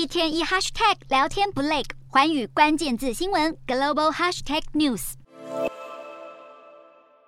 一天一 hashtag 聊天不累，环宇关键字新闻 global hashtag news。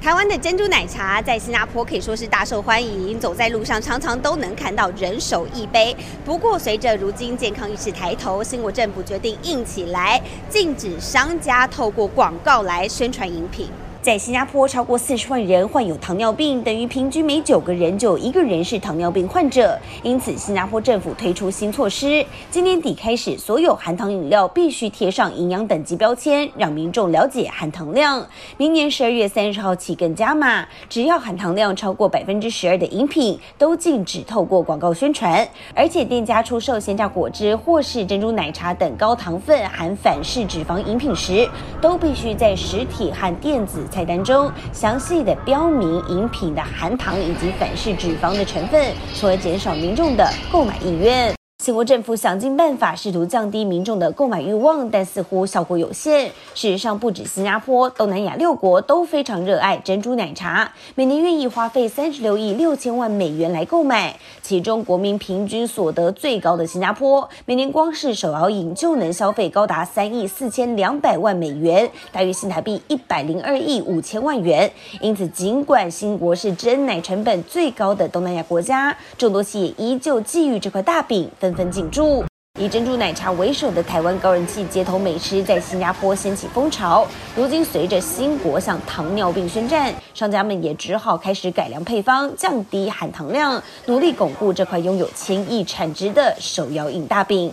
台湾的珍珠奶茶在新加坡可以说是大受欢迎，走在路上常常都能看到人手一杯。不过，随着如今健康意识抬头，新国政府决定硬起来，禁止商家透过广告来宣传饮品。在新加坡，超过四十万人患有糖尿病，等于平均每九个人就有一个人是糖尿病患者。因此，新加坡政府推出新措施，今年底开始，所有含糖饮料必须贴上营养等级标签，让民众了解含糖量。明年十二月三十号起更加码，只要含糖量超过百分之十二的饮品，都禁止透过广告宣传。而且，店家出售鲜榨果汁或是珍珠奶茶等高糖分含反式脂肪饮品时，都必须在实体和电子菜单中详细的标明饮品的含糖以及反式脂肪的成分，从而减少民众的购买意愿。新国政府想尽办法试图降低民众的购买欲望，但似乎效果有限。事实上，不止新加坡，东南亚六国都非常热爱珍珠奶茶，每年愿意花费三十六亿六千万美元来购买。其中，国民平均所得最高的新加坡，每年光是手摇饮就能消费高达三亿四千两百万美元，大约新台币一百零二亿五千万元。因此，尽管新国是珍奶成本最高的东南亚国家，众多企业依旧觊觎这块大饼。纷分进驻，以珍珠奶茶为首的台湾高人气街头美食在新加坡掀起风潮。如今，随着新国向糖尿病宣战，商家们也只好开始改良配方，降低含糖量，努力巩固这块拥有千亿产值的手摇饮大饼。